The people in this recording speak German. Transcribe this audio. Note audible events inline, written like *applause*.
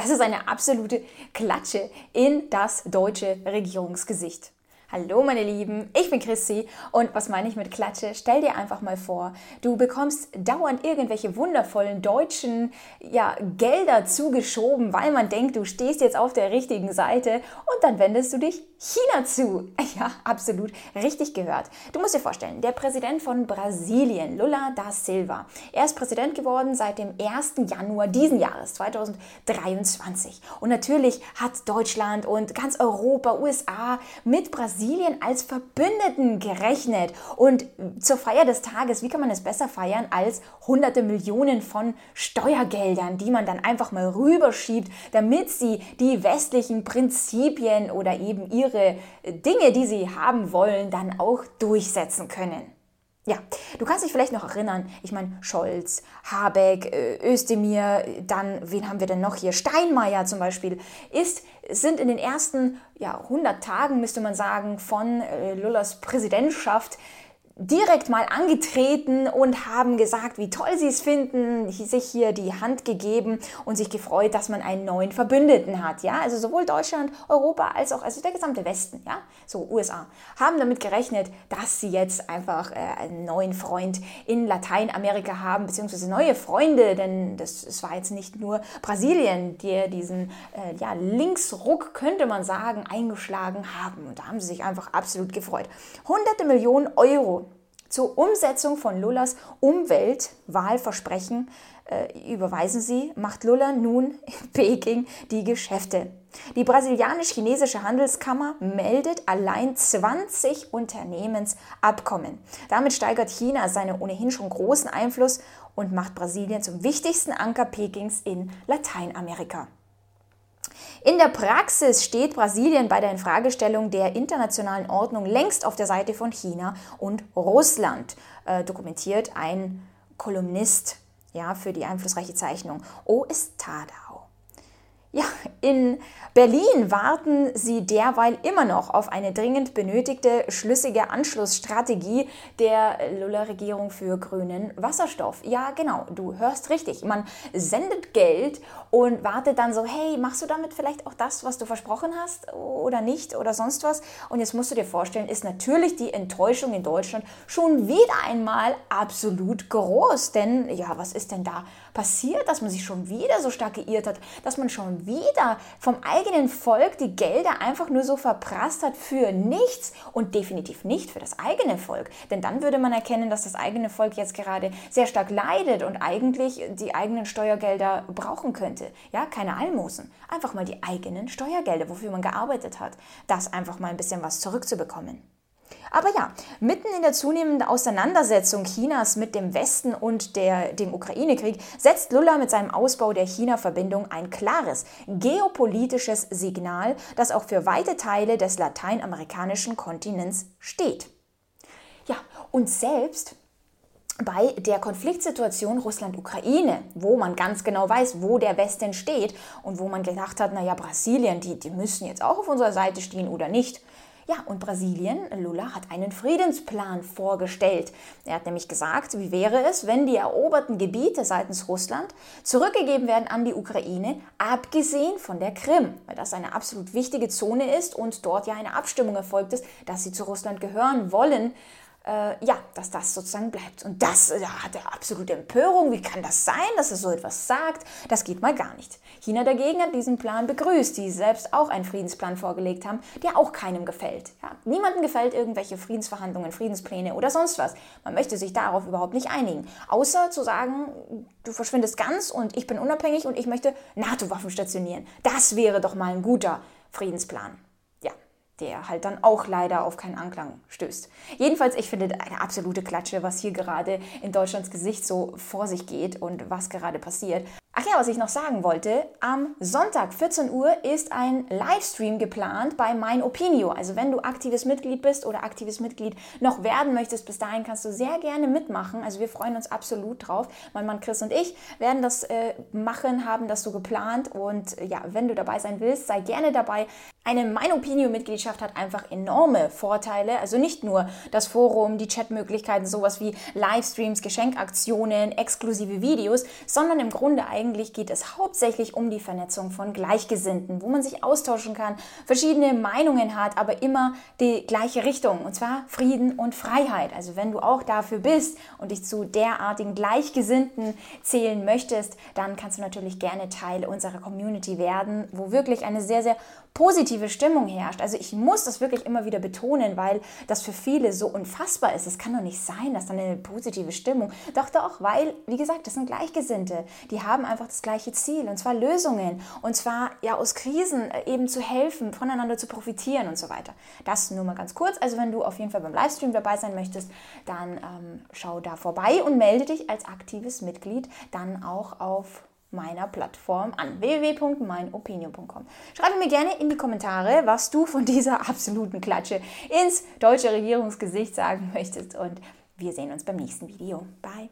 Das ist eine absolute Klatsche in das deutsche Regierungsgesicht. Hallo meine Lieben, ich bin Chrissy und was meine ich mit Klatsche? Stell dir einfach mal vor, du bekommst dauernd irgendwelche wundervollen deutschen ja, Gelder zugeschoben, weil man denkt, du stehst jetzt auf der richtigen Seite und dann wendest du dich China zu. *laughs* Ja, absolut richtig gehört. Du musst dir vorstellen, der Präsident von Brasilien, Lula da Silva, er ist Präsident geworden seit dem 1. Januar diesen Jahres, 2023. Und natürlich hat Deutschland und ganz Europa, USA mit Brasilien Brasilien als Verbündeten gerechnet. Und zur Feier des Tages, wie kann man es besser feiern als hunderte Millionen von Steuergeldern, die man dann einfach mal rüberschiebt, damit sie die westlichen Prinzipien oder eben ihre Dinge, die sie haben wollen, dann auch durchsetzen können. Ja, du kannst dich vielleicht noch erinnern, ich meine, Scholz, Habeck, äh, Özdemir, dann, wen haben wir denn noch hier? Steinmeier zum Beispiel, ist, sind in den ersten ja, 100 Tagen, müsste man sagen, von äh, Lullas Präsidentschaft direkt mal angetreten und haben gesagt, wie toll sie es finden, sich hier die Hand gegeben und sich gefreut, dass man einen neuen Verbündeten hat. Ja, also sowohl Deutschland, Europa als auch also der gesamte Westen, ja, so USA, haben damit gerechnet, dass sie jetzt einfach äh, einen neuen Freund in Lateinamerika haben, beziehungsweise neue Freunde, denn das, es war jetzt nicht nur Brasilien, die diesen äh, ja, Linksruck, könnte man sagen, eingeschlagen haben. Und da haben sie sich einfach absolut gefreut. Hunderte Millionen Euro zur Umsetzung von Lullas Umweltwahlversprechen äh, überweisen sie, macht Lulla nun in *laughs* Peking die Geschäfte. Die brasilianisch-chinesische Handelskammer meldet allein 20 Unternehmensabkommen. Damit steigert China seinen ohnehin schon großen Einfluss und macht Brasilien zum wichtigsten Anker Pekings in Lateinamerika. In der Praxis steht Brasilien bei der Infragestellung der internationalen Ordnung längst auf der Seite von China und Russland, äh, dokumentiert ein Kolumnist ja, für die einflussreiche Zeichnung O. Estadao. Ja, in Berlin warten sie derweil immer noch auf eine dringend benötigte schlüssige Anschlussstrategie der Lula-Regierung für grünen Wasserstoff. Ja, genau, du hörst richtig. Man sendet Geld und wartet dann so, hey, machst du damit vielleicht auch das, was du versprochen hast oder nicht oder sonst was? Und jetzt musst du dir vorstellen, ist natürlich die Enttäuschung in Deutschland schon wieder einmal absolut groß. Denn ja, was ist denn da passiert, dass man sich schon wieder so stark geirrt hat, dass man schon wieder vom eigenen Volk die Gelder einfach nur so verprasst hat für nichts und definitiv nicht für das eigene Volk. Denn dann würde man erkennen, dass das eigene Volk jetzt gerade sehr stark leidet und eigentlich die eigenen Steuergelder brauchen könnte. Ja, keine Almosen. Einfach mal die eigenen Steuergelder, wofür man gearbeitet hat. Das einfach mal ein bisschen was zurückzubekommen. Aber ja, mitten in der zunehmenden Auseinandersetzung Chinas mit dem Westen und der, dem Ukraine-Krieg setzt Lula mit seinem Ausbau der China-Verbindung ein klares geopolitisches Signal, das auch für weite Teile des lateinamerikanischen Kontinents steht. Ja, und selbst bei der Konfliktsituation Russland-Ukraine, wo man ganz genau weiß, wo der Westen steht und wo man gedacht hat, naja, Brasilien, die, die müssen jetzt auch auf unserer Seite stehen oder nicht, ja, und Brasilien, Lula, hat einen Friedensplan vorgestellt. Er hat nämlich gesagt, wie wäre es, wenn die eroberten Gebiete seitens Russland zurückgegeben werden an die Ukraine, abgesehen von der Krim, weil das eine absolut wichtige Zone ist und dort ja eine Abstimmung erfolgt ist, dass sie zu Russland gehören wollen äh, ja, dass das sozusagen bleibt. Und das äh, hat er absolute Empörung. Wie kann das sein, dass er so etwas sagt? Das geht mal gar nicht. China dagegen hat diesen Plan begrüßt, die selbst auch einen Friedensplan vorgelegt haben, der auch keinem gefällt. Ja, niemandem gefällt irgendwelche Friedensverhandlungen, Friedenspläne oder sonst was. Man möchte sich darauf überhaupt nicht einigen. Außer zu sagen, du verschwindest ganz und ich bin unabhängig und ich möchte NATO-Waffen stationieren. Das wäre doch mal ein guter Friedensplan der halt dann auch leider auf keinen Anklang stößt. Jedenfalls, ich finde eine absolute Klatsche, was hier gerade in Deutschlands Gesicht so vor sich geht und was gerade passiert. Ach ja, was ich noch sagen wollte, am Sonntag 14 Uhr ist ein Livestream geplant bei Mein Opinio. Also wenn du aktives Mitglied bist oder aktives Mitglied noch werden möchtest, bis dahin kannst du sehr gerne mitmachen. Also wir freuen uns absolut drauf. Mein Mann Chris und ich werden das äh, machen, haben das so geplant und ja, wenn du dabei sein willst, sei gerne dabei. Eine Mein Opinio Mitgliedschaft Gemeinschaft hat einfach enorme Vorteile. Also nicht nur das Forum, die Chatmöglichkeiten, sowas wie Livestreams, Geschenkaktionen, exklusive Videos, sondern im Grunde eigentlich geht es hauptsächlich um die Vernetzung von Gleichgesinnten, wo man sich austauschen kann, verschiedene Meinungen hat, aber immer die gleiche Richtung, und zwar Frieden und Freiheit. Also wenn du auch dafür bist und dich zu derartigen Gleichgesinnten zählen möchtest, dann kannst du natürlich gerne Teil unserer Community werden, wo wirklich eine sehr, sehr positive Stimmung herrscht. Also ich muss das wirklich immer wieder betonen, weil das für viele so unfassbar ist. Es kann doch nicht sein, dass dann eine positive Stimmung. Doch, doch, weil, wie gesagt, das sind Gleichgesinnte. Die haben einfach das gleiche Ziel und zwar Lösungen. Und zwar ja aus Krisen äh, eben zu helfen, voneinander zu profitieren und so weiter. Das nur mal ganz kurz. Also wenn du auf jeden Fall beim Livestream dabei sein möchtest, dann ähm, schau da vorbei und melde dich als aktives Mitglied dann auch auf meiner Plattform an www.meinopinion.com. Schreibe mir gerne in die Kommentare, was du von dieser absoluten Klatsche ins deutsche Regierungsgesicht sagen möchtest und wir sehen uns beim nächsten Video. Bye!